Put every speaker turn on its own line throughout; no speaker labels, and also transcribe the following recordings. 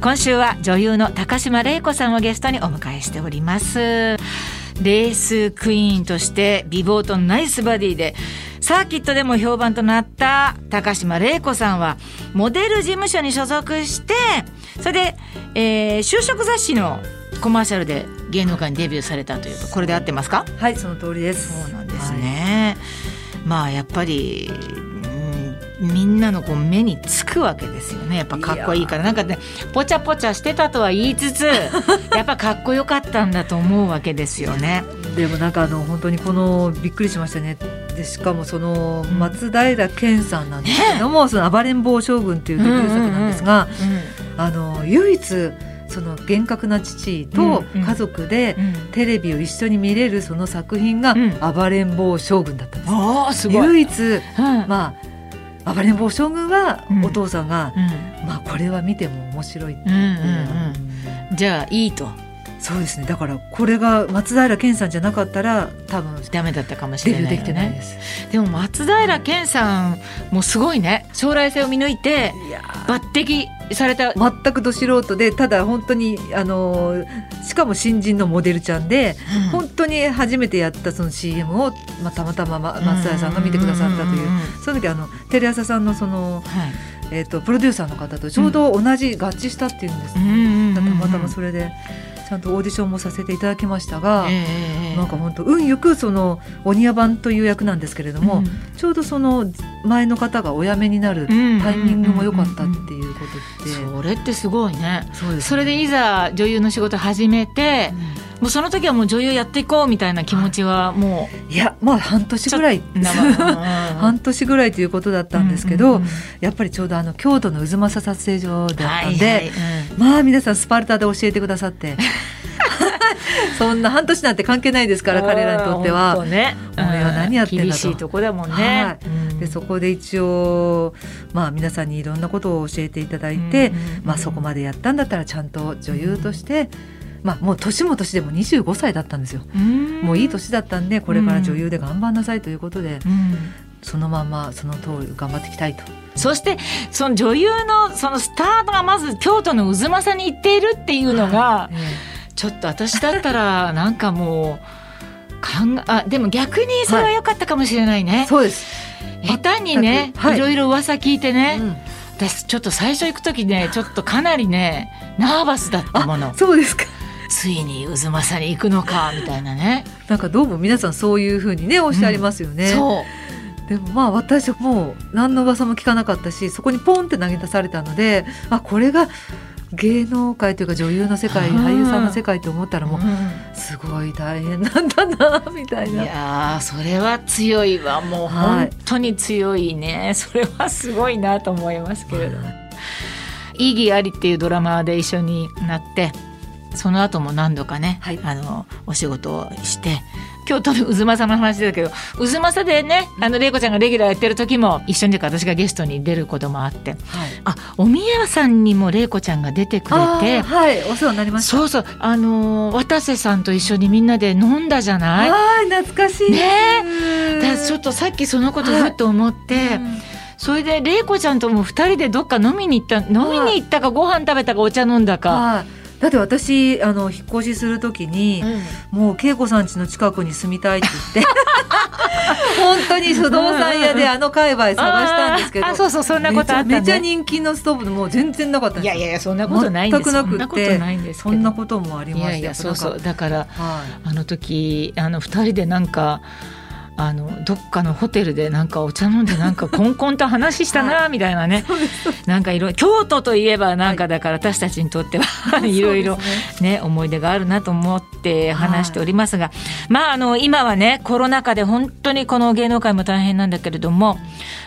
今週は女優の高島玲子さんをゲストにお迎えしております。レースクイーンとして美貌とナイスバディでサーキットでも評判となった高島玲子さんはモデル事務所に所属してそれで、えー、就職雑誌のコマーシャルで芸能界にデビューされたというとこれで合ってますか？
はいその通りです。
そうなんですね、はい、まあやっぱりみんなのこう目につくわけですよね。やっぱかっこいいから。なんかねぽちゃぽちゃしてたとは言いつつ やっぱかっこよかったんだと思うわけですよね。
でもなんかあの本当にこのびっくりしましたね。でしかもその松平健さんなんですけども、うん、その暴れん坊将軍っていうデビュー作なんですが、あの唯一その厳格な父と家族でテレビを一緒に見れるその作品が「暴れん坊将軍」だったんです。うん、唯一、まあ暴れん坊将軍はお父さんが、うん、まあこれは見ても面白いって言って、
うんうん、じゃあいいと
そうですね。だからこれが松平健さんじゃなかったら多分
ダメだったかもしれない、
ね、できてないです。
でも松平健さんもすごいね。将来性を見抜いて抜擢された。
全くど素人でただ本当にあのしかも新人のモデルちゃんで、うん、本当に初めてやったその CM を、まあ、たまたま松平さんが見てくださったという,、その時あのテレ朝さんのその、はい。えーと、プロデューサーの方とちょうど同じ合致したっていうんです。ね、たまたまそれで。ちゃんとオーディションもさせていただきましたが、えー、なんか本当運よくその鬼屋版という役なんですけれども、うん、ちょうどその前の方がお辞めになるタイミングも良かったっていうことで、
それってすごいね。そ、ね、それでいざ女優の仕事始めて、うんもうその時はもう女優やっていこうみたいな気持ちはも
ういやまあ半年ぐらい 半年ぐらいということだったんですけど、うんうんうん、やっぱりちょうどあの京都の渦政撮影所だったんで、はいはいうん、まあ皆さんスパルタで教えてくださって。そんな半年なんて関係ないですから彼らにとっては。
ね、
俺は何やってんだと。
厳しいとこだもんね。はい、
でそこで一応まあ皆さんにいろんなことを教えていただいて、まあそこまでやったんだったらちゃんと女優として。うんまあ、もう年も年でも25歳だったんですよ。もういい年だったんでこれから女優で頑張んなさいということで、そのままその通り頑張っていきたいと。
そしてその女優のそのスタートがまず京都の渦政に行っているっていうのが、ちょっと私だったら なんかもうかんあでも逆にそれは良かったかもしれないね。はい、
そうです。
下手にね、はい、いろいろ噂聞いてね、うん。私ちょっと最初行く時ねちょっとかなりねナーバスだったもの。
そうですか
ついに渦政に行くのかみたいなね。
なんかどうも皆さんそういうふうにねおっしゃいますよね、うん、そう。でもまあ私はもう何の噂も聞かなかったしそこにポンって投げ出されたのであこれが芸能界というか女優の世界俳優さんの世界と思ったらもうすごい大変なんだなみたいな。
いやそれは強いわ。もう本当に強いね、はい、それはすごいなと思いますけれども。意義ありっていうドラマで一緒になってその後も何度かね、はい、あのお仕事をして京都の渦政の話だけど渦政でねあの玲子ちゃんがレギュラーやってる時も一緒に私がゲストに出ることもあって、はい、あお宮さんにも玲子ちゃんが出てくれて
はいお世話になりました。
そうそうあの渡瀬さんと一緒にみんなで飲んだじゃない？
はい懐かしい
ね。だちょっとさっきそのことふっと思って、はいそれで玲子ちゃんとも2人でどっか飲みに行った飲みに行ったかご飯食べたかお茶飲んだか。はい
だって私あの引っ越しするときに、うん、もう恵子さん家の近くに住みたいって言って。本当に不動産屋であの界隈探したんですけど
そうそうそんなことあった、
ね、めちゃ人気のストーブもう全然なかった
いやいやそんなことないんです。
全くなくてそんなこともありましたいや
そうそうだから、はい、あの時あの二人でなんかあのどっかのホテルでなんかお茶飲んでなんかコンコンと話したなみたいなね、なんかいろ京都といえばなんかだから私たちにとってはいろいろね。思い出があるなと思って話しておりますが、まああの今はねコロナ禍で本当にこの芸能界も大変なんだけれども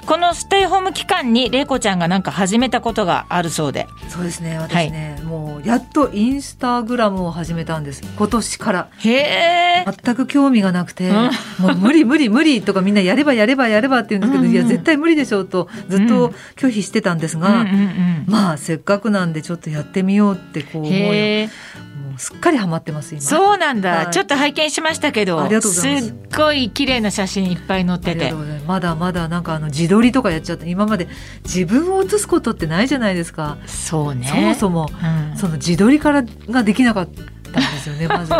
このステイホーム期間に玲子ちゃんがなんか始めたことがあるそうで。
そうですね私ね、はい、もうやっとインスタグラムを始めたんです。今年から。
へえ
全く興味がなくて、うん、もう無理無理理無理とかみんなやればやればやればって言うんですけど、
うんうん
いや絶対無理でしょうとずっと拒否してたんですが、
うんうんうん。
まあせっかくなんでちょっとやってみようってこう思うすっかりハマってます今。
そうなんだ、
はい。
ちょっと拝見しましたけど
ありがとうございます。
すっごい綺麗な写真いっぱい載ってて。
まだまだなんかあの自撮りとかやっちゃって今まで自分を写すことってないじゃないですか、
そうね。
そもそも
うん。
その自撮りからができなかったんですよねまず。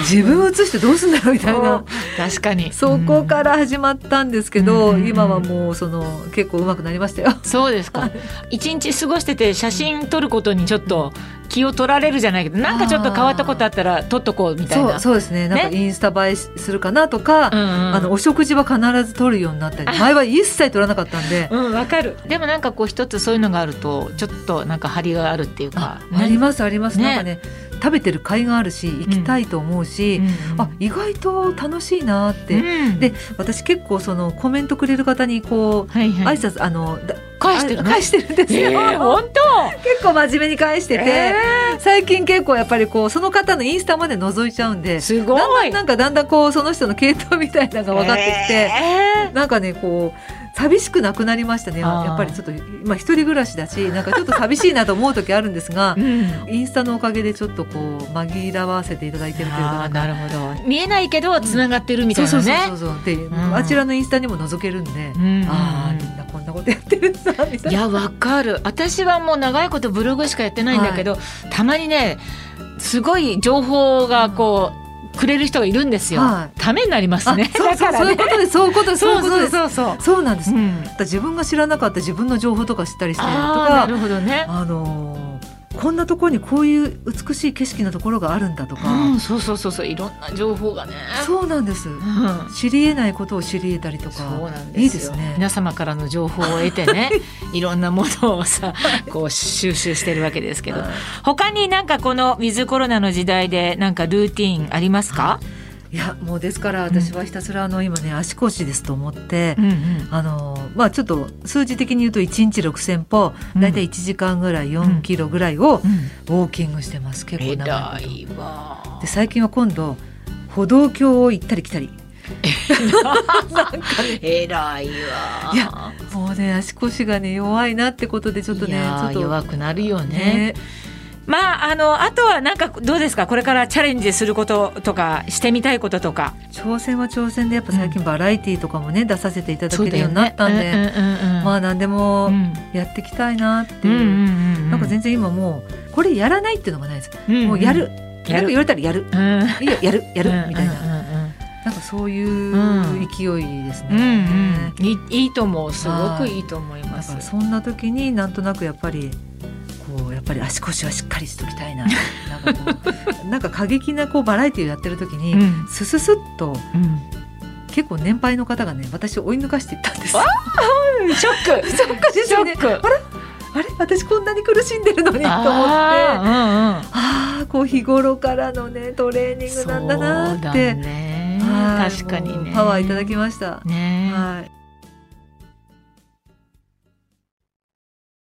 自分を写してどうすんだろうみたいな。
確かに。
そこから始まったんですけど、
うん。
今はもうその結構上手くなりましたよ。
そうですか。一日過ごしてて写真撮ることにちょっと気を取られるじゃないけどなんかちょっと変わったことあったら撮っとこうみたいな。
そうですね。なんかインスタ映えするかなとか、
うんうん
あのお食事は必ず撮るようになったり 前は一切撮らなかったんで。
うんわかる。でもなんかこう一つそういうのがあるとちょっとなんか張りがあるっていうか
あありますあります、
ね。
なんかね食べてる甲斐があるし行きたいと思うし、
うん
あ意外と楽しいなって、
うん。
で私結構そのコメントくれる方にこう、
はいはい。
挨拶あのだ
返してる
返してるんですよ、
えー、本
結構真面目に返してて、
え
最近結構やっぱりこうその方のインスタまで覗いちゃうんで
すごい。
だんだんなんかだんだんこうその人の系統みたいなのが分かってきて、
え
なんかねこう寂しくなくなりましたね。やっぱりちょっと今一人暮らしだし なんかちょっと寂しいなと思う時あるんですが
ーうん。
インスタのおかげでちょっとこう紛らわせていただいてるというか。な
るほど。見えないけどつながってるみたい
そうそう
なね
そうそう。で、
ん
あちらのインスタにも覗けるんで、
うん。
ああみんなこんなことやってるんだみたいな。
いやわかる。私はもう長いことブログしかやってないんだけど、たまにねすごい情報がこうくれる人がいるんですよ、
はい。
ためになります
あ
ねだからね。
そういうことですそういうことですそう
そうそう。
そうなんです、
うん。
自分が知らなかった自分の情報とか知ったりしてと
あーな
か
るほどね。
あのーこんなところにこういう美しい景色のところがあるんだとか、
うん、そうそうそうそういろんな情報がね。
そうなんです。
うん。
知り得ないことを知り得たりとか。
そうなんですよ。
いいですね。
皆様からの情報を得てね いろんなものをさこう収集してるわけですけど。
はい。
他になんかこのウィズコロナの時代でなんかルーティーンありますか、
いやもうですから私はひたすらあの今ね足腰ですと思って、
うんうん。
あのまあちょっと数字的に言うと1日6,000歩
うん。
大体1時間ぐらい4キロぐらいを
うん。
ウォーキングしてます結構長
偉
いで最近は今度歩道橋を行ったり来たり。
偉いわ。
いやもうね足腰がね弱いなってことでちょっとねちょっと。
弱くなるよね。
ね
まああのあとはなんかどうですか？これからチャレンジすることとかしてみたいこととか
挑戦は挑戦でやっぱ最近バラエティーとかもね出させていただけるようになったんで、まあ何でも
うん
やっていきたいなっていう、
うんうんうん
なんか全然今もうこれやらないっていうのがないです、
うん
もうやる。
やる。
なんか言われたらやる。
うん。
いいよやるやるみたいな、
うんうん。うん
な。んかそういう
うん。
勢いですね、
うんうん、いいいいと思う。すごくいいと思いま
だ
す
そんな時になんとなくやっぱりこうやっぱり足腰はしっかりしときたいな。なんかこう なんか過激なこうバラエティーをやってる時に、
うん。
スススッと
うん。
結構年配の方がね私を追い抜かしていったんです。
ショック
ショック。ですよね
ショック。
あれ？あれ？私こんなに苦しんでるのにと思って。あ
あ
あーこう日頃からのねトレーニングなんだなって、
確かにね
パワーいただきました。
ね
はい